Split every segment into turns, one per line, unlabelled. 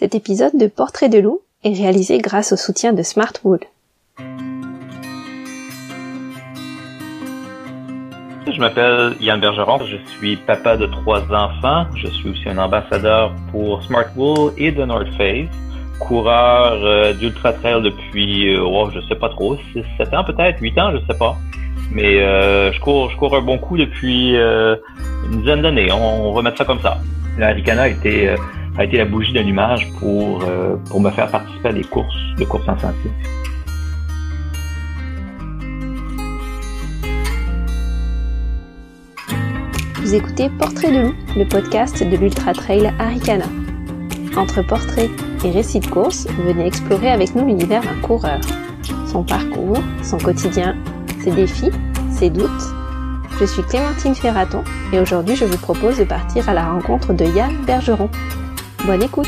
Cet épisode de Portrait de loup est réalisé grâce au soutien de Smartwool.
Je m'appelle Yann Bergeron, je suis papa de trois enfants, je suis aussi un ambassadeur pour Smartwool et de North Face, coureur euh, d'ultra trail depuis, euh, oh, je sais pas trop, 6, 7 ans peut-être, 8 ans, je sais pas. Mais euh, je cours je cours un bon coup depuis euh, une dizaine d'années, on, on va mettre ça comme ça. La Ricana a été, euh, a été la bougie d'allumage pour, euh, pour me faire participer à des courses, de courses en sentier.
Vous écoutez Portrait de loup, le podcast de l'Ultra Trail Aricana. Entre portraits et récits de course, venez explorer avec nous l'univers d'un coureur. Son parcours, son quotidien, ses défis, ses doutes. Je suis Clémentine Ferraton et aujourd'hui je vous propose de partir à la rencontre de Yann Bergeron. Bonne écoute.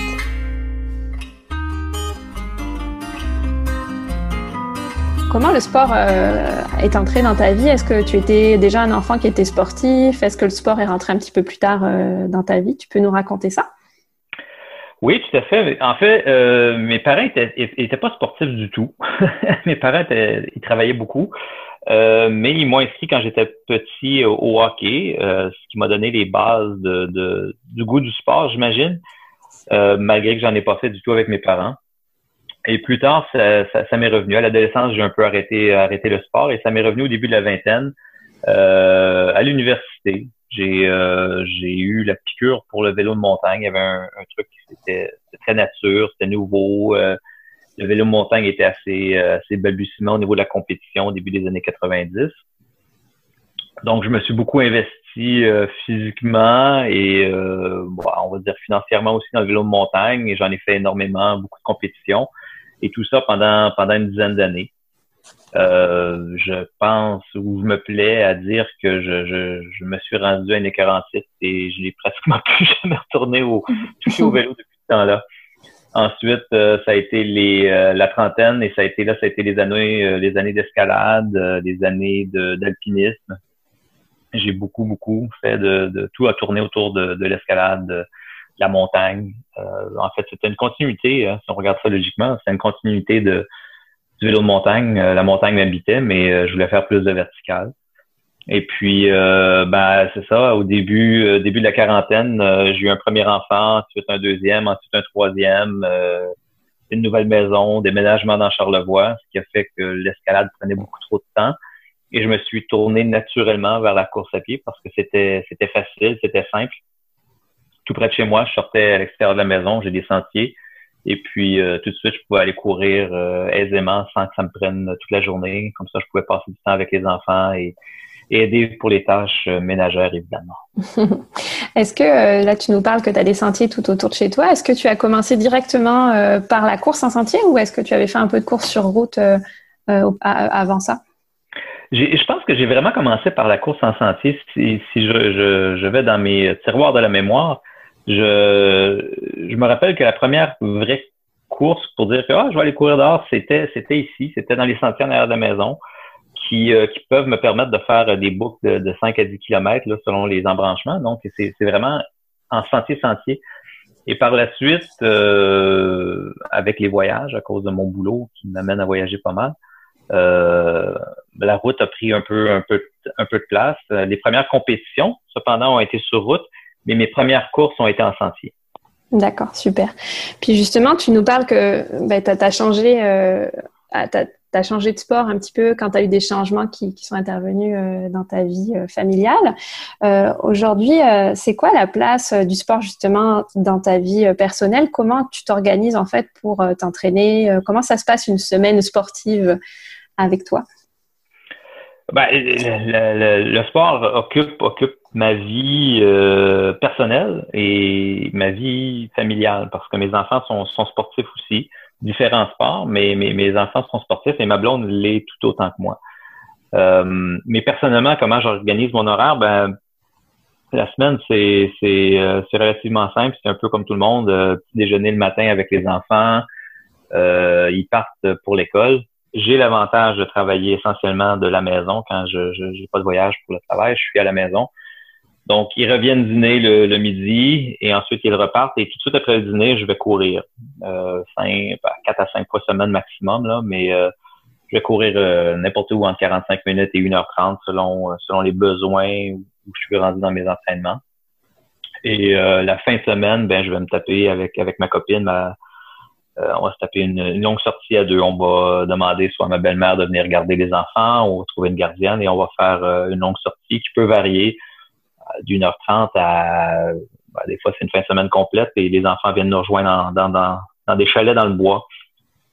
Comment le sport euh, est entré dans ta vie? Est-ce que tu étais déjà un enfant qui était sportif? Est-ce que le sport est rentré un petit peu plus tard euh, dans ta vie? Tu peux nous raconter ça?
Oui, tout à fait. En fait, euh, mes parents étaient, étaient pas sportifs du tout. mes parents étaient, ils travaillaient beaucoup, euh, mais ils m'ont inscrit quand j'étais petit au, hockey, euh, ce qui m'a donné les bases de, de, du goût du sport, j'imagine, euh, malgré que j'en ai pas fait du tout avec mes parents. Et plus tard, ça, ça, ça m'est revenu. À l'adolescence, j'ai un peu arrêté, arrêté le sport et ça m'est revenu au début de la vingtaine. Euh, à l'université, j'ai euh, eu la piqûre pour le vélo de montagne. Il y avait un, un truc qui était très nature, c'était nouveau. Euh, le vélo de montagne était assez, assez balbutiement au niveau de la compétition au début des années 90. Donc, je me suis beaucoup investi euh, physiquement et euh, on va dire financièrement aussi dans le vélo de montagne et j'en ai fait énormément, beaucoup de compétitions et tout ça pendant pendant une dizaine d'années. Euh, je pense ou je me plais à dire que je, je, je me suis rendu à une écœurantite et je n'ai pratiquement plus jamais retourné au au vélo depuis ce temps-là. Ensuite, euh, ça a été les euh, la trentaine et ça a été là, ça a été les années euh, les années d'escalade, les années d'alpinisme. J'ai beaucoup beaucoup fait de, de, tout à tourner autour de, de l'escalade, de la montagne. en fait, c'était une continuité. Hein, si on regarde ça logiquement, c'est une continuité de du vélo de montagne. la montagne m'habitait, mais je voulais faire plus de vertical. Et puis, euh, ben, c'est ça, au début, euh, début de la quarantaine, euh, j'ai eu un premier enfant, ensuite un deuxième, ensuite un troisième, une nouvelle maison, déménagement dans Charlevoix, ce qui a fait que l'escalade prenait beaucoup trop de temps. Et je me suis tourné naturellement vers la course à pied parce que c'était c'était facile, c'était simple. Tout près de chez moi, je sortais à l'extérieur de la maison, j'ai des sentiers. Et puis tout de suite, je pouvais aller courir aisément sans que ça me prenne toute la journée. Comme ça, je pouvais passer du temps avec les enfants et et aider pour les tâches euh, ménagères, évidemment.
Est-ce que, euh, là, tu nous parles que tu as des sentiers tout autour de chez toi. Est-ce que tu as commencé directement euh, par la course en sentier ou est-ce que tu avais fait un peu de course sur route avant ça?
Je pense que j'ai vraiment commencé par la course en sentier. Si, si je, je, je, vais dans mes tiroirs de la mémoire, je, je me rappelle que la première vraie course pour dire que ah, je vais aller courir dehors, c'était c'était ici, c'était dans les sentiers en arrière de la maison qui, euh, qui peuvent me permettre de faire des boucles de, de 5 à 10 km là, selon les embranchements. Donc, c'est vraiment en sentier-sentier. Et par la suite, euh, avec les voyages, à cause de mon boulot qui m'amène à voyager pas mal, euh, la route a pris un peu, un peu, un peu de place. Les premières compétitions, cependant, ont été sur route, mais mes premières courses ont été en sentier.
D'accord, super. Puis justement, tu nous parles que ben, tu as, changé, euh, changé de sport un petit peu quand tu as eu des changements qui, sont intervenus euh, dans ta vie euh, familiale. Euh, Aujourd'hui, euh, c'est quoi la place euh, du sport justement dans ta vie euh, personnelle? Comment tu t'organises en fait pour t'entraîner? Comment ça se passe une semaine sportive? Avec toi?
Ben, le, le, le, sport occupe, occupe ma vie personnelle et ma vie familiale parce que mes enfants sont, sont sportifs aussi différents sports, mais, mais mes enfants sont sportifs et ma blonde l'est tout autant que moi. Euh, mais personnellement, comment j'organise mon horaire? Ben, la semaine, c'est euh, relativement simple. C'est un peu comme tout le monde. Euh, déjeuner le matin avec les enfants. Euh, ils partent pour l'école. J'ai l'avantage de travailler essentiellement de la maison quand je n'ai pas de voyage pour le travail. Je suis à la maison. Donc, ils reviennent dîner le, midi et ensuite ils repartent. Et tout de suite après le dîner, je vais courir. Euh, cinq, ben, quatre à cinq fois semaine maximum, là, mais euh, je vais courir euh, n'importe où entre 45 minutes et 1h30 selon, selon les besoins où je suis rendu dans mes entraînements. Et la fin de semaine, ben, je vais me taper avec, avec ma copine, ma, on va se taper une, longue sortie à deux. On va demander soit ma belle-mère de venir garder les enfants ou trouver une gardienne et on va faire une longue sortie qui peut varier d'une heure trente à ben, des fois c'est une fin de semaine complète et les enfants viennent nous rejoindre dans, des chalets dans le bois.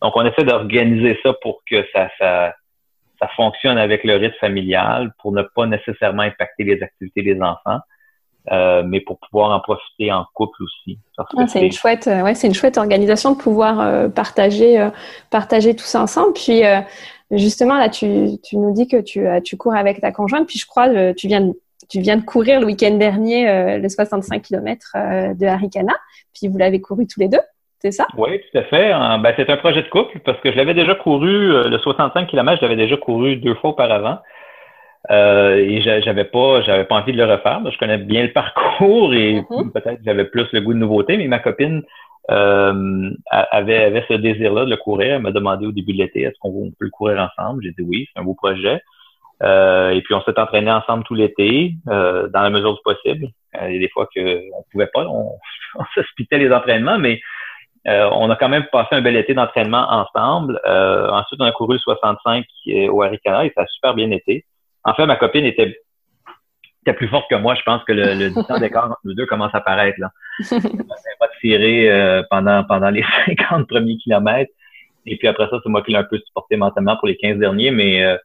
Donc on essaie d'organiser ça pour que ça, ça, ça fonctionne avec le rythme familial, pour ne pas nécessairement impacter les activités des enfants. Euh, mais pour pouvoir en profiter en couple aussi.
Ah, c'est une chouette, euh, ouais, c'est une chouette organisation de pouvoir euh, partager, partager tout ça ensemble. Puis justement là, tu, tu nous dis que tu, tu cours avec ta conjointe. Puis je crois, tu viens de tu viens de courir le week-end dernier euh, le 65 km euh, de Haricana, puis vous l'avez couru tous les deux, c'est ça?
Oui, tout à fait. Ben, c'est un projet de couple parce que je l'avais déjà couru, euh, le 65 km, je l'avais déjà couru deux fois auparavant. Euh, et j'avais pas, j'avais pas envie de le refaire. Je connais bien le parcours et mm-hmm. peut-être j'avais plus le goût de nouveauté, mais ma copine euh, avait, avait ce désir-là de le courir. Elle m'a demandé au début de l'été, est-ce qu'on peut le courir ensemble? J'ai dit oui, c'est un beau projet. Euh, et puis on s'est entraîné ensemble tout l'été, euh, dans la mesure du possible. Euh, il y a des fois qu'on pouvait pas, on, on se les entraînements, mais on a quand même passé un bel été d'entraînement ensemble. ensuite, on a couru le 65 au Haricana et ça a super bien été. En fait, ma copine était, était plus forte que moi. Je pense que le, le distance d'écart entre nous deux commence à paraître. Là. Elle m'a tiré pendant, pendant les 50 premiers kilomètres. Et puis après ça, c'est moi qui l'ai un peu supporté mentalement pour les 15 derniers, mais euh,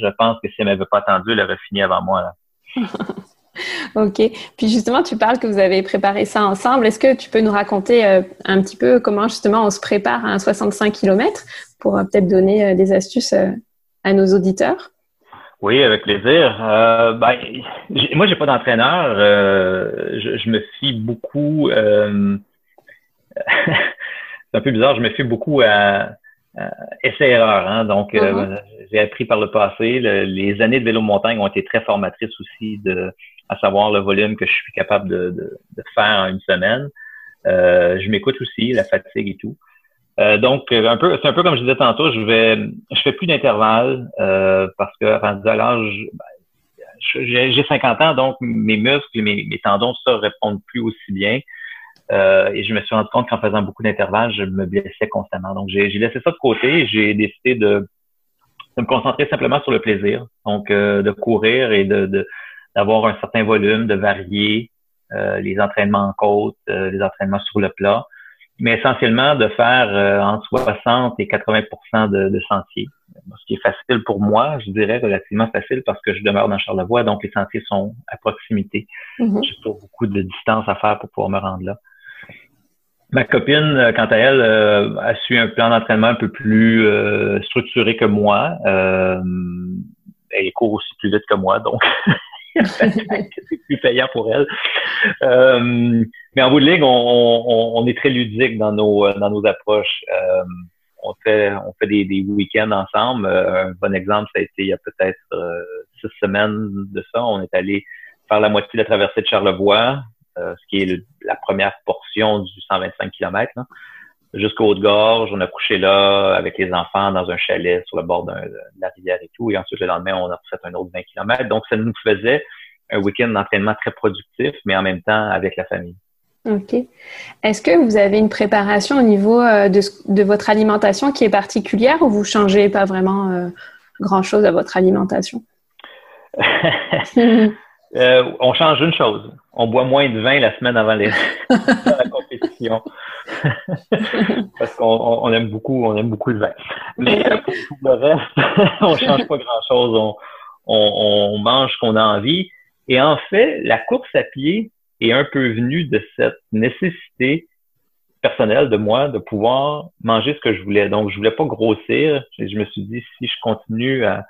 je pense que si elle m'avait pas attendu, elle aurait fini avant moi. Là.
ok. Puis justement, tu parles que vous avez préparé ça ensemble. Est-ce que tu peux nous raconter euh, un petit peu comment justement on se prépare à un 65 km pour euh, peut-être donner des astuces à nos auditeurs?
Oui, avec plaisir. Euh, ben, moi, j'ai pas d'entraîneur. je, me fie beaucoup. c'est un peu bizarre. Je me fie beaucoup à, euh, essai-erreur. Hein? Donc, euh, mm-hmm. j'ai appris par le passé. les années de vélo montagne ont été très formatrices aussi, de, à savoir le volume que je suis capable de, de, de faire en une semaine. Euh, je m'écoute aussi, la fatigue et tout. Euh, donc, un peu, c'est un peu comme je disais tantôt, je vais, je fais plus d'intervalles parce que à l'âge, ben, j'ai 50 ans, donc mes muscles mes, mes tendons ça répondent plus aussi bien. Euh, et je me suis rendu compte qu'en faisant beaucoup d'intervalles, je me blessais constamment. Donc, j'ai laissé ça de côté j'ai décidé de, de, me concentrer simplement sur le plaisir. Donc, euh, de courir et de d'avoir un certain volume, de varier euh, les entraînements en côte, les entraînements sur le plat, mais essentiellement de faire entre 60 et 80 de, de sentiers. Ce qui est facile pour moi, je dirais relativement facile parce que je demeure dans Charlevoix, donc les sentiers sont à proximité. Mm-hmm. J'ai pas beaucoup de distance à faire pour pouvoir me rendre là. Ma copine, euh, quant à elle, euh, a su un plan d'entraînement un peu plus euh, structuré que moi. elle court aussi plus vite que moi, donc c'est plus payant pour elle. Mais en bout de ligne, on, est très ludique dans nos dans nos approches. on fait on fait des, des week-ends ensemble. un bon exemple, ça a été il y a peut-être six semaines de ça. On est allé faire la moitié de la traversée de Charlevoix. Euh, ce qui est la première portion du 125 km, jusqu'au Haut-de-Gorge. On a couché là avec les enfants dans un chalet sur le bord de la rivière et tout. Et ensuite, le lendemain, on a fait un autre 20 km. Donc, ça nous faisait un week-end d'entraînement très productif, mais en même temps avec la famille.
OK. Est-ce que vous avez une préparation au niveau euh, de, de, votre alimentation qui est particulière ou vous changez pas vraiment euh, grand-chose à votre alimentation?
Euh, on change une chose. On boit moins de vin la semaine avant les... la compétition. Parce qu'on on aime beaucoup, on aime beaucoup le vin. Mais pour le reste, on change pas grand chose. On, on, on mange ce qu'on a envie. Et en fait, la course à pied est un peu venue de cette nécessité personnelle de moi de pouvoir manger ce que je voulais. Donc, je voulais pas grossir. Je, me suis dit, si je continue à,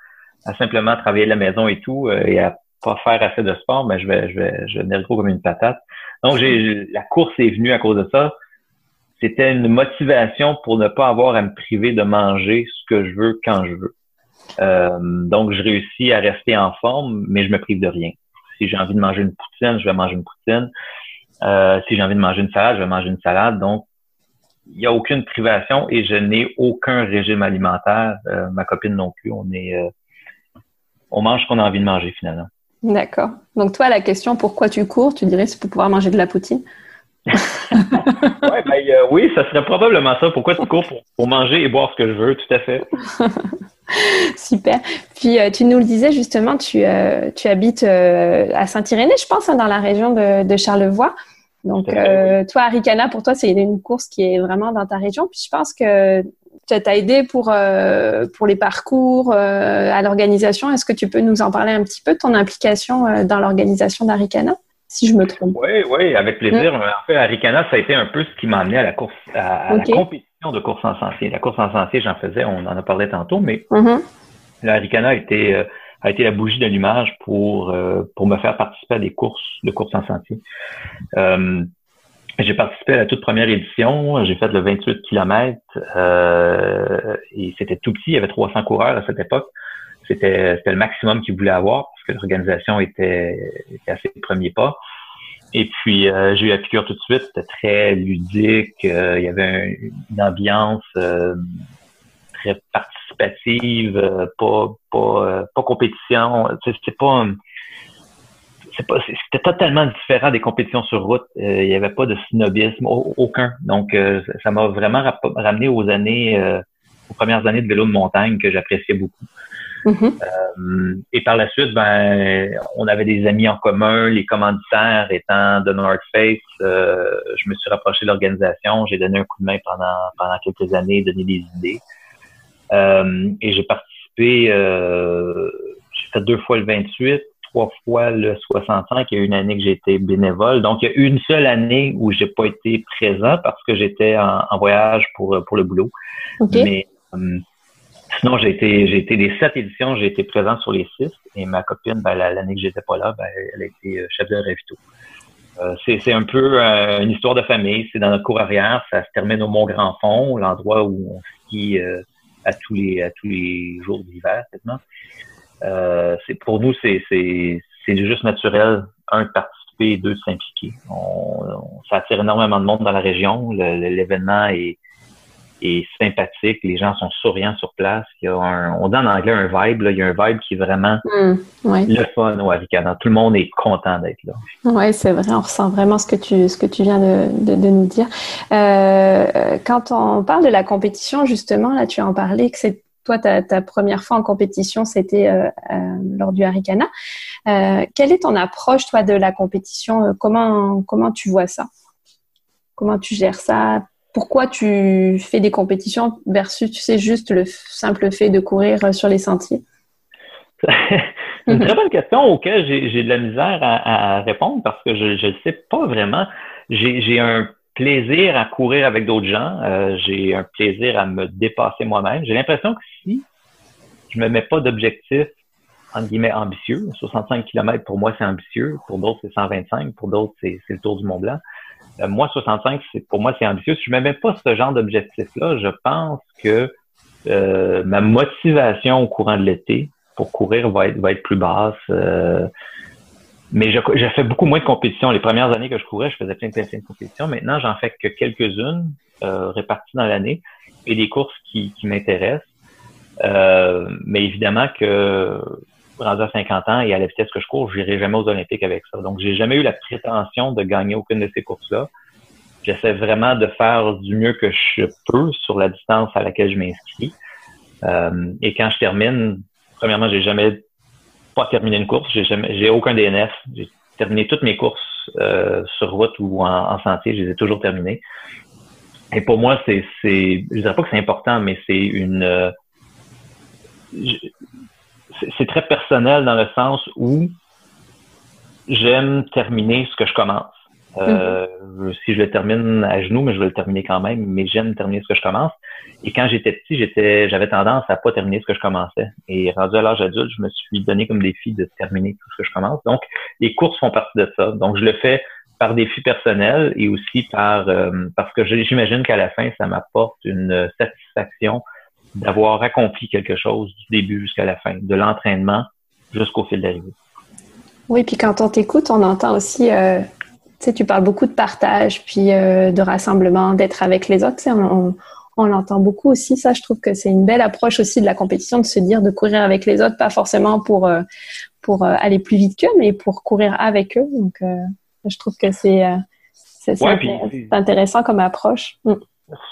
à simplement travailler de la maison et tout, euh, et à pas faire assez de sport, mais je vais, je vais, je vais gros comme une patate. Donc, j'ai, la course est venue à cause de ça. C'était une motivation pour ne pas avoir à me priver de manger ce que je veux quand je veux. Euh, donc, je réussis à rester en forme, mais je me prive de rien. Si j'ai envie de manger une poutine, je vais manger une poutine. Euh, si j'ai envie de manger une salade, je vais manger une salade. Donc, il n'y a aucune privation et je n'ai aucun régime alimentaire. Euh, ma copine non plus. On est, euh, on mange ce qu'on a envie de manger finalement.
D'accord. Donc toi, la question pourquoi tu cours, tu dirais c'est pour pouvoir manger de la poutine?
ouais, ben, oui, ça serait probablement ça. Pourquoi tu cours pour, manger et boire ce que je veux, tout à fait.
Super. Puis tu nous le disais justement, tu, tu habites à Saint-Irénée, je pense, hein, dans la région de, de Charlevoix. Donc, euh, toi, Aricana, pour toi, c'est une course qui est vraiment dans ta région. Puis je pense que tu as aidé pour, euh, pour les parcours, euh, à l'organisation. Est-ce que tu peux nous en parler un petit peu de ton implication euh, dans l'organisation d'Aricana, si je me trompe?
Oui, oui, avec plaisir. Mmh. En fait, Aricana, ça a été un peu ce qui m'a amené à la course, à, la compétition de course en sentier. La course en sentier, j'en faisais, on en a parlé tantôt, mais mmh. l'Aricana a été a été la bougie d'allumage pour euh, pour me faire participer à des courses de courses en sentier. Euh, j'ai participé à la toute première édition. J'ai fait le 28 km euh, et c'était tout petit. Il y avait 300 coureurs à cette époque. C'était le maximum qu'ils voulaient avoir parce que l'organisation était, était à ses premiers pas. Et puis, euh, j'ai eu la piqûre tout de suite. C'était très ludique. il y avait une ambiance très participative, euh, pas pas euh, pas compétition. C'est pas c'était totalement différent des compétitions sur route. Euh, il n'y avait pas de snobisme, aucun. Donc ça m'a vraiment ramené aux années aux premières années de vélo de montagne que j'appréciais beaucoup. Mm-hmm. et par la suite, ben, on avait des amis en commun, les commanditaires étant de North Face. je me suis rapproché de l'organisation, j'ai donné un coup de main pendant pendant quelques années, donné des idées. Euh, et j'ai participé, euh, j'ai fait deux fois le 28, trois fois le 65. Il y a une année que j'ai été bénévole. Donc, il y a une seule année où j'ai pas été présent parce que j'étais en, voyage pour, pour le boulot. Mais euh, sinon, j'ai été, j'ai été des sept éditions, j'ai été présent sur les six. Et ma copine, ben, l'année que j'étais pas là, ben, elle a été chef de Revito. Euh, c'est un peu une histoire de famille. C'est dans notre cour arrière. Ça se termine au Mont Grand Fond, l'endroit où on skie à tous les à tous les jours d'hiver maintenant. Euh, c'est pour nous c'est c'est c'est juste naturel un de participer et deux de s'impliquer. On, ça attire énormément de monde dans la région. L'événement est est sympathique. Les gens sont souriants sur place. Il y a un, on dit en anglais un vibe. Là. Il y a un vibe qui est vraiment mmh, le fun au Aricana. Tout le monde est content d'être là.
Oui, c'est vrai. On ressent vraiment ce que tu, ce que tu viens de, de, de nous dire. Euh, quand on parle de la compétition, justement, là, tu as en parlé que c'est toi, ta, ta, première fois en compétition, c'était euh, euh, lors du Aricana. Euh, quelle est ton approche, toi, de la compétition? Comment comment tu vois ça? Comment tu gères ça? Pourquoi tu fais des compétitions versus, tu sais, juste le simple fait de courir euh, sur les sentiers?
C'est une très bonne question auquel j'ai de la misère à, répondre parce que je ne sais pas vraiment. J'ai un plaisir à courir avec d'autres gens. Euh, j'ai un plaisir à me dépasser moi-même. J'ai l'impression que si je me mets pas d'objectif entre guillemets ambitieux, 65 km pour moi c'est ambitieux, pour d'autres c'est 125, pour d'autres c'est le tour du Mont Blanc. Euh, moi, 65, c'est pour moi, c'est ambitieux. Si je ne mets pas ce genre d'objectif-là, je pense que euh, ma motivation au courant de l'été pour courir va être, va être plus basse. Euh, mais j'ai fait beaucoup moins de compétitions. Les premières années que je courais, je faisais plein de, plein de compétitions. Maintenant, j'en fais que quelques-unes réparties dans l'année et des courses qui, qui m'intéressent. mais évidemment que rendu à 50 ans et à la vitesse que je cours, je n'irai jamais aux Olympiques avec ça. Donc, j'ai jamais eu la prétention de gagner aucune de ces courses-là. J'essaie vraiment de faire du mieux que je peux sur la distance à laquelle je m'inscris. Euh, et quand je termine, premièrement, j'ai jamais pas terminé une course. J'ai jamais, j'ai aucun DNF. J'ai terminé toutes mes courses euh, sur route ou en, sentier. Je les ai toujours terminées. Et pour moi, c'est, c'est, je dirais pas que c'est important, mais c'est une, euh, c'est très personnel dans le sens où j'aime terminer ce que je commence. Euh, mm-hmm. Si je le termine à genoux, mais je vais le terminer quand même, mais j'aime terminer ce que je commence. Et quand j'étais petit, j'étais, j'avais tendance à pas terminer ce que je commençais. Et rendu à l'âge adulte, je me suis donné comme défi de terminer tout ce que je commence. Donc, les courses font partie de ça. Donc, je le fais par défi personnel et aussi par euh, parce que j'imagine qu'à la fin, ça m'apporte une satisfaction d'avoir accompli quelque chose du début jusqu'à la fin, de l'entraînement jusqu'au fil d'arrivée.
Oui, puis quand on t'écoute, on entend aussi, euh, tu sais, tu parles beaucoup de partage, puis euh, de rassemblement, d'être avec les autres. On, on l'entend beaucoup aussi. Ça, je trouve que c'est une belle approche aussi de la compétition, de se dire de courir avec les autres, pas forcément pour, euh, pour aller plus vite qu'eux, mais pour courir avec eux. Donc, je trouve que c'est c'est intéressant comme approche. Mm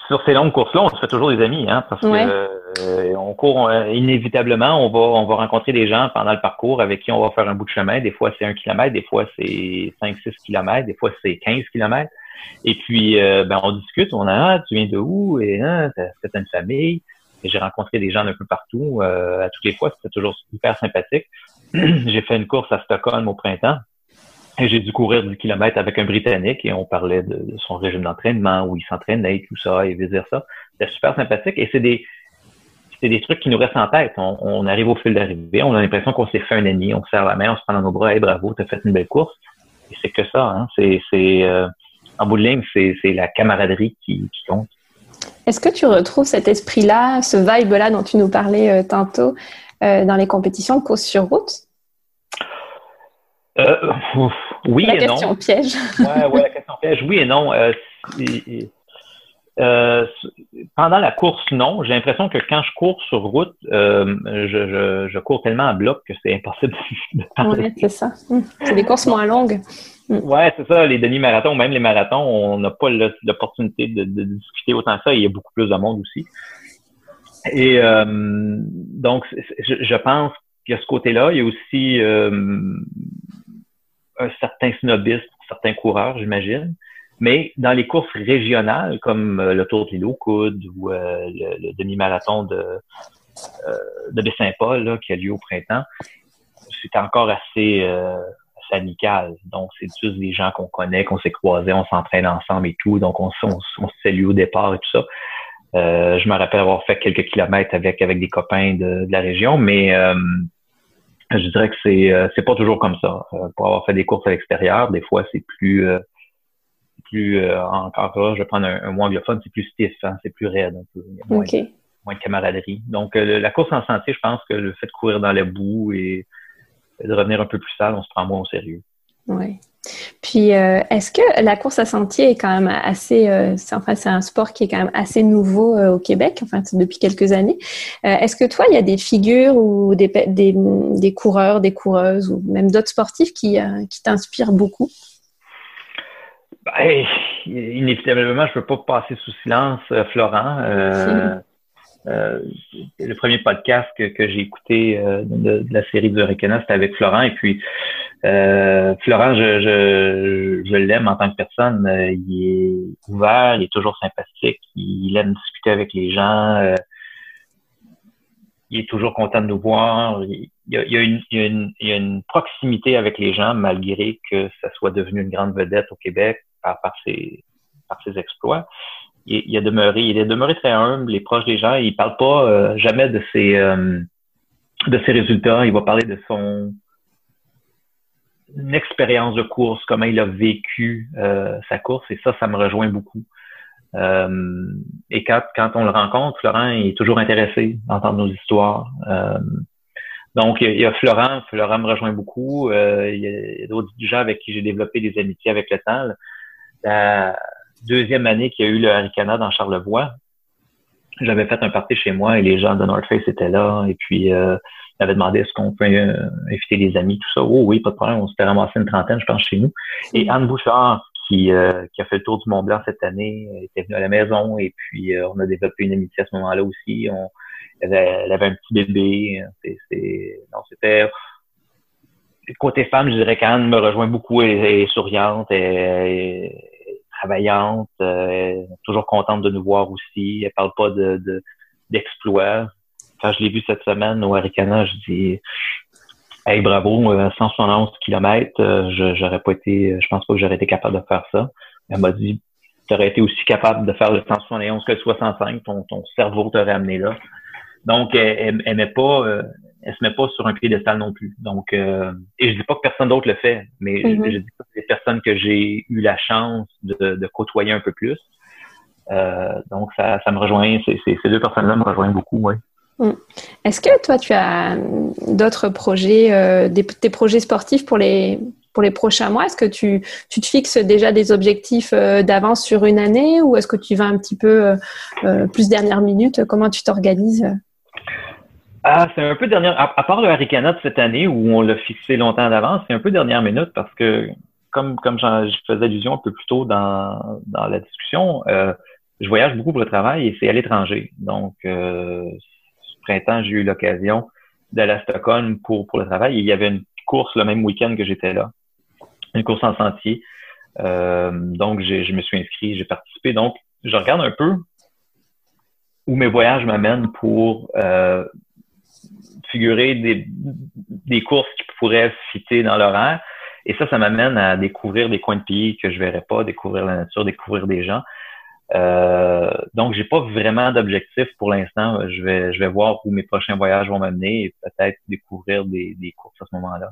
sur ces longues courses-là, on se fait toujours des amis, hein, parce que euh, on court euh, inévitablement, on va on va rencontrer des gens pendant le parcours avec qui on va faire un bout de chemin. Des fois c'est un kilomètre, des fois c'est 5-6 kilomètres, des fois c'est 15 kilomètres. Et puis euh, ben on discute, on a ah, tu viens de où? Et hein, t'as une famille. Et j'ai rencontré des gens d'un peu partout. à toutes les fois, c'était toujours super sympathique. j'ai fait une course à Stockholm au printemps. Et j'ai dû courir 10 km avec un Britannique et on parlait de, son régime d'entraînement, où il s'entraînait, tout ça, et vice ça. C'était super sympathique et c'est des, c'est des trucs qui nous restent en tête. On, arrive au fil d'arrivée, on a l'impression qu'on s'est fait un ennemi, on se serre la main, on se prend dans nos bras, hey, bravo, t'as fait une belle course. Et c'est que ça, hein. C'est, c'est, euh, en bout de ligne, c'est, c'est la camaraderie qui, qui compte.
Est-ce que tu retrouves cet esprit-là, ce vibe-là dont tu nous parlais euh, tantôt euh, dans les compétitions de course sur route?
Euh, oui
la
et
question Piège.
ouais, ouais, la question piège. Oui et non. Euh, euh, pendant la course, non. J'ai l'impression que quand je cours sur route, euh, je, je, je, cours tellement en bloc que c'est impossible
de Oui, c'est ça. Hum. C'est des courses moins longues.
Hum. Ouais, c'est ça. Les demi-marathons, même les marathons, on n'a pas l'opportunité de, de, discuter autant ça. il y a beaucoup plus de monde aussi. Et euh, donc, je, je pense qu'il y a ce côté-là. Il y a aussi un certain snobisme certains coureurs, j'imagine. Mais dans les courses régionales, comme euh, le Tour de l'île aux Coudes ou euh, le, demi-marathon de, euh, de Baie-Saint-Paul qui a lieu au printemps, c'est encore assez, assez, amical. Donc, c'est juste des gens qu'on connaît, qu'on s'est croisés, on s'entraîne ensemble et tout. Donc, on, on, on, se salue au départ et tout ça. je me rappelle avoir fait quelques kilomètres avec, avec des copains de, de la région, mais je dirais que c'est euh, c'est pas toujours comme ça. Euh, pour avoir fait des courses à l'extérieur, des fois c'est plus euh, plus encore là, je vais prendre un, un mot anglophone, c'est plus stiff, hein, c'est plus raide un peu. moins, moins, de camaraderie. Donc la course en sentier, je pense que le fait de courir dans la boue et de revenir un peu plus sale, on se prend moins au sérieux.
Oui. Puis, euh, est-ce que la course à sentier est quand même assez, euh, enfin, c'est un sport qui est quand même assez nouveau euh, au Québec, enfin, depuis quelques années. est-ce que toi, il y a des figures ou des, des, des coureurs, des coureuses ou même d'autres sportifs qui, qui t'inspirent beaucoup?
Ben, inévitablement, je ne peux pas passer sous silence Florent. Le premier podcast que, que j'ai écouté de, la série du Hurricane, c'était avec Florent. Et puis, euh, Florent, je, je, je l'aime en tant que personne. il est ouvert, il est toujours sympathique, il aime discuter avec les gens. il est toujours content de nous voir. Il, y a, une, il, y a une, il y a une proximité avec les gens, malgré que ça soit devenu une grande vedette au Québec par, ses, par ses exploits il, a demeuré, il est demeuré très humble, il est proche des gens. Il parle pas euh, jamais de ses euh, de ses résultats. Il va parler de son expérience de course, comment il a vécu euh, sa course, et ça, ça me rejoint beaucoup. et quand, quand on le rencontre, Florent est toujours intéressé à entendre nos histoires. donc, il y, a, Florent, Florent me rejoint beaucoup. il y a, d'autres gens avec qui j'ai développé des amitiés avec le temps. La, deuxième année qu'il y a eu le Haricana dans Charlevoix, j'avais fait un party chez moi et les gens de North Face étaient là. Et puis, euh, j'avais demandé est-ce qu'on peut euh, inviter les amis, tout ça? Oh oui, pas de problème. On s'était ramassé une trentaine, je pense, chez nous. Et Anne Bouchard, qui, euh, qui a fait le tour du Mont Blanc cette année, était venue à la maison et puis on a développé une amitié à ce moment-là aussi. On, elle, avait, un petit bébé. C'est, non, c'était côté femme, je dirais qu'Anne me rejoint beaucoup. Elle, est souriante. et travaillante, euh, toujours contente de nous voir aussi. Elle parle pas de d'exploits. Quand je l'ai vue cette semaine au Aricana, je dis Hey, bravo, 171 km, je j'aurais pas été, je pense pas que j'aurais été capable de faire ça. Elle m'a dit tu aurais été aussi capable de faire le 171 que le 65, ton, ton cerveau t'aurait amené là. Donc, elle, elle, met pas, euh, elle se met pas sur un piédestal non plus. Donc, euh, et je dis pas que personne d'autre le fait, mais je, mm-hmm. dis que les personnes que j'ai eu la chance de, de, côtoyer un peu plus. Euh, donc, ça, ça me rejoint. Ces, ces deux personnes-là me rejoignent beaucoup, oui.
Mm. Est-ce que toi, tu as d'autres projets, euh, des, projets sportifs pour les, pour les prochains mois? Est-ce que tu, tu, te fixes déjà des objectifs euh, d'avance sur une année ou est-ce que tu vas un petit peu euh, plus dernière minute? Comment tu t'organises?
Ah, c'est un peu dernière. À, part le Haricana de cette année où on l'a fixé longtemps d'avance, c'est un peu dernière minute parce que, comme comme je faisais allusion un peu plus tôt dans, dans la discussion, je voyage beaucoup pour le travail et c'est à l'étranger. Donc, printemps, j'ai eu l'occasion d'aller à Stockholm pour, pour le travail. il y avait une course le même week-end que j'étais là, une course en sentier. Euh, donc, je me suis inscrit, j'ai participé. Donc, je regarde un peu où mes voyages m'amènent pour euh, figurer des, des courses qui pourraient citer dans l'horaire. Et ça, ça m'amène à découvrir des coins de pays que je verrais pas, découvrir la nature, découvrir des gens. Euh, donc, j'ai pas vraiment d'objectif pour l'instant. Je vais, je vais voir où mes prochains voyages vont m'amener et peut-être découvrir des, des courses à ce moment-là.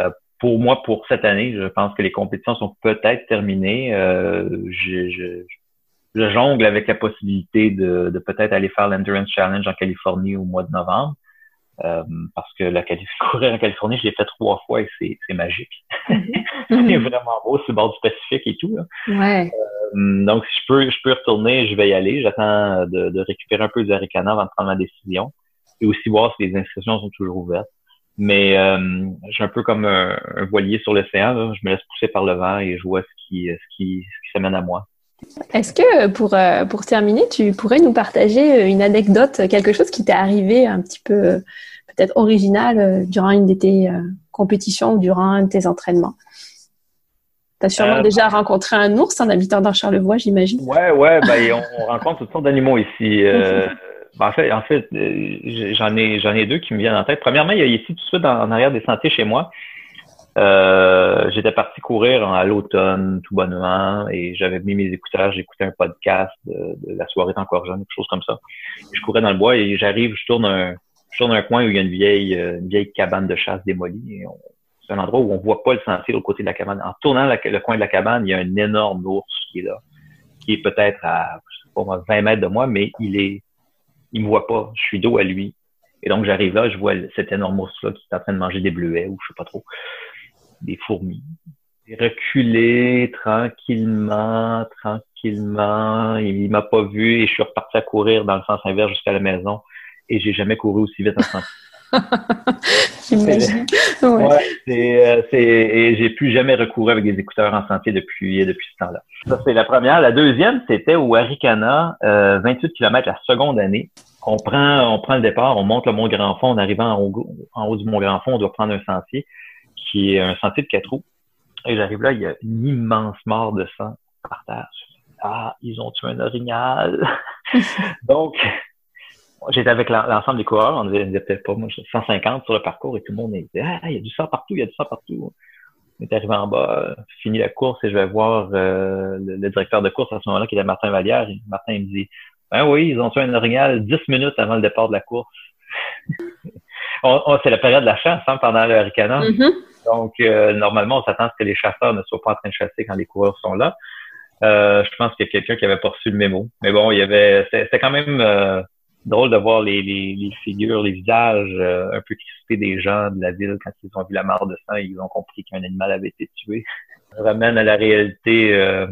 Euh, pour moi, pour cette année, je pense que les compétitions sont peut-être terminées. Euh, je, je, je, jongle avec la possibilité de, de peut-être aller faire l'Endurance Challenge en Californie au mois de novembre. Euh, parce que la courir en Californie, je l'ai fait trois fois et c'est magique. Mm-hmm. c'est mm-hmm. vraiment beau, c'est le bord du Pacifique et tout. Là.
Ouais.
Euh, donc, si je peux, je peux retourner, je vais y aller. J'attends de, de, récupérer un peu de Aricana avant de prendre ma décision. Et aussi voir si les inscriptions sont toujours ouvertes. Mais euh, je suis un peu comme un, voilier sur l'océan. Je me laisse pousser par le vent et je vois ce qui, ce qui, ce qui s'amène à moi.
Est-ce que pour, euh, pour terminer, tu pourrais nous partager une anecdote, quelque chose qui t'est arrivé un petit peu peut-être original durant une de tes compétitions ou durant un de tes entraînements? Tu as sûrement euh, déjà rencontré un ours en habitant dans Charlevoix, j'imagine.
Ouais, ouais, ben, on, rencontre toutes sortes d'animaux ici. Euh, ben, en fait, en fait euh, j'en ai, j'en ai deux qui me viennent en tête. Premièrement, il y a ici tout de suite en, arrière des sentiers chez moi. Euh, j'étais parti courir à l'automne tout bonnement et j'avais mis mes écouteurs, j'écoutais un podcast de, La soirée est encore jeune, quelque chose comme ça. je courais dans le bois et j'arrive, je tourne un, je tourne un coin où il y a une vieille, une vieille cabane de chasse démolie c'est un endroit où on voit pas le sentier au côté de la cabane. En tournant le coin de la cabane, il y a un énorme ours qui est là, qui est peut-être à pas, 20 mètres de moi, mais il est, il me voit pas. Je suis dos à lui. Et donc, j'arrive là, je vois cet énorme ours-là qui est en train de manger des bleuets ou je sais pas trop, des fourmis. Reculé tranquillement, tranquillement. Il m'a pas vu et je suis reparti à courir dans le sens inverse jusqu'à la maison et j'ai jamais couru aussi vite en sentier.
J'imagine.
Ouais. Euh, c'est, et j'ai plus jamais recouru avec des écouteurs en sentier depuis, depuis ce temps-là. Ça, c'est la première. La deuxième, c'était au Aricana, euh, 28 km la seconde année. On prend, on prend le départ, on monte le Mont Grand Fond. En arrivant en haut, en haut du Mont Grand Fond, on doit prendre un sentier qui est un sentier de quatre roues. Et j'arrive là, il y a une immense mort de sang par terre. Ah, ils ont tué un orignal. Donc, j'étais avec l'ensemble des coureurs, on disait, peut-être pas, moi, 150 sur le parcours et tout le monde disait, ah, il y a du sang partout, il y a du sang partout. On est arrivé en bas, fini la course et je vais voir euh, le, directeur de course à ce moment-là qui était Martin Vallière. Martin il me dit, ben oui, ils ont tué un orignal 10 minutes avant le départ de la course. c'est la période de la chasse hein, pendant le Ricana. Mm-hmm. Donc, euh, normalement, on s'attend à ce que les chasseurs ne soient pas en train de chasser quand les coureurs sont là. Euh, je pense qu'il y a quelqu'un qui avait pas reçu le mémo. Mais bon, il y avait, c'était quand même drôle de voir les, les, figures, les visages euh, un peu crispés des gens de la ville quand ils ont vu la mare de sang et ils ont compris qu'un animal avait été tué. Ça ramène à la réalité euh,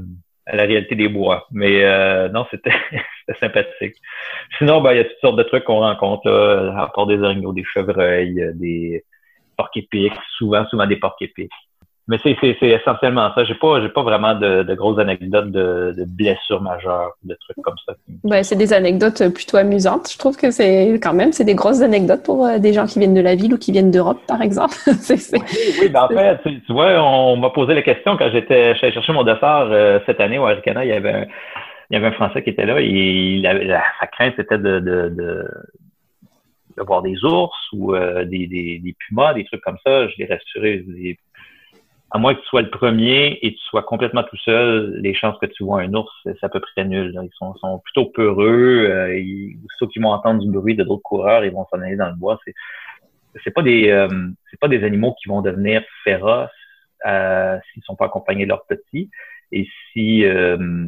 à la réalité des bois. Mais euh, non, c'était sympathique. Sinon, ben, il y a toutes sortes de trucs qu'on rencontre, là, à part des orignaux, des chevreuils, des porcs épics, souvent, souvent des porcs épics. Mais c'est, c'est, c'est essentiellement ça. J'ai pas, j'ai pas vraiment de, de grosses anecdotes de, de, blessures majeures, de trucs comme ça.
Ben, c'est des anecdotes plutôt amusantes. Je trouve que c'est quand même, c'est des grosses anecdotes pour euh, des gens qui viennent de la ville ou qui viennent d'Europe, par exemple.
c'est, c'est... Oui, oui ben en fait, tu, vois, on m'a posé la question quand j'étais, j'allais chercher mon dessert euh, cette année au Aricana. Il y avait un, il y avait un Français qui était là et il avait, sa crainte c'était de, de, de, de voir des ours ou euh, des, des, des, pumas, des trucs comme ça. Je l'ai rassuré. À moins que tu sois le premier et tu sois complètement tout seul, les chances que tu vois un ours, c'est à peu près nul. Ils sont, sont plutôt peureux. Euh, ils, ceux qui vont entendre du bruit de d'autres coureurs, ils vont s'en aller dans le bois. C'est c'est pas des euh, c'est pas des animaux qui vont devenir féroces euh, s'ils sont pas accompagnés de leurs petits et si euh,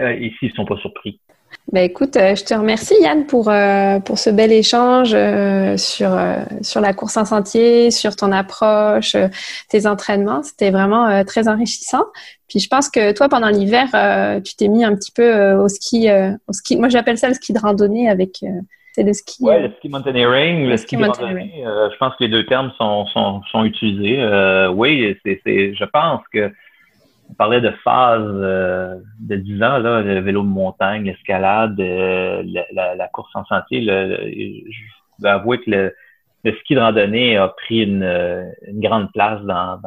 euh, et s'ils sont pas surpris.
Bah écoute, euh, je te remercie Yann pour, euh, pour ce bel échange euh, sur, sur la course en sentier, sur ton approche, tes entraînements. C'était vraiment très enrichissant. Puis je pense que toi, pendant l'hiver, tu t'es mis un petit peu au ski, au ski. Moi, j'appelle ça le ski de randonnée avec
c'est le ski. Oui, le ski mountaineering, le, ski, de randonnée. je pense que les deux termes sont, sont, sont utilisés. oui, c'est, je pense que on parlait de phase euh, de 10 ans, là, le vélo de montagne, l'escalade, euh, la, course en sentier. je vais avouer que le, ski de randonnée a pris une, grande place dans,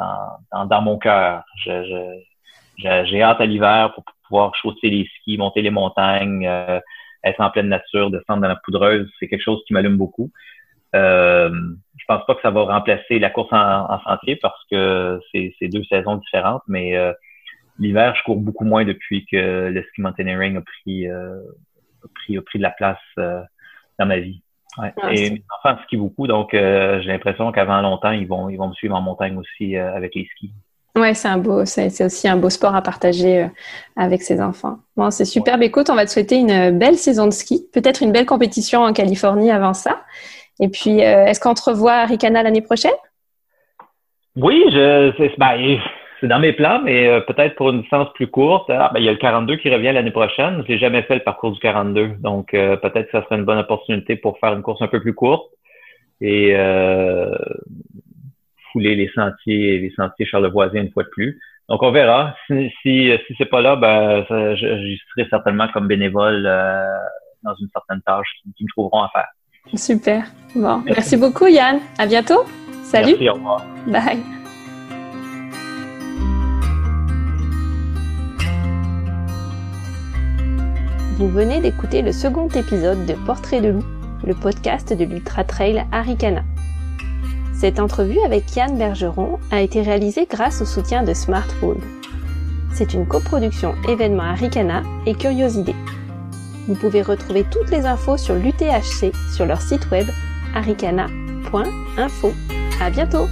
dans, mon cœur. j'ai hâte à l'hiver pour pouvoir chausser les skis, monter les montagnes, euh, être en pleine nature, descendre dans la poudreuse. C'est quelque chose qui m'allume beaucoup. Euh, je pense pas que ça va remplacer la course en, sentier parce que c'est deux saisons différentes, mais l'hiver, je cours beaucoup moins depuis que le ski mountaineering a pris, euh, a pris, a pris de la place euh, dans ma vie. Ouais. Ah, et mes enfants skient beaucoup, donc euh, j'ai l'impression qu'avant longtemps, ils vont, ils vont me suivre en montagne aussi avec les skis.
Ouais, c'est un beau, c'est aussi un beau sport à partager avec ses enfants. Bon, c'est superbe. Écoute, on va te souhaiter une belle saison de ski, peut-être une belle compétition en Californie avant ça. Et puis, est-ce qu'on te revoit à Ricana l'année prochaine?
Oui, je, c'est, ben, c'est dans mes plans, mais euh, peut-être pour une distance plus courte. Ah, ben, il y a le 42 qui revient l'année prochaine. J'ai jamais fait le parcours du 42, donc euh, peut-être que ça serait une bonne opportunité pour faire une course un peu plus courte et euh, fouler les sentiers, les sentiers Charlevoisiens une fois de plus. Donc on verra. Si si, si c'est pas là, ben j'y serai certainement comme bénévole dans une certaine tâche qui, me trouveront à faire.
Super. Bon, merci, merci beaucoup Yann. À bientôt. Salut.
Merci, au revoir.
Bye. Vous venez d'écouter le second épisode de Portrait de loup, le podcast de l'Ultra Trail Aricana. Cette entrevue avec Yann Bergeron a été réalisée grâce au soutien de Smart C'est une coproduction événement Aricana et Curiosité. Vous pouvez retrouver toutes les infos sur l'UTHC sur leur site web aricana.info. À bientôt!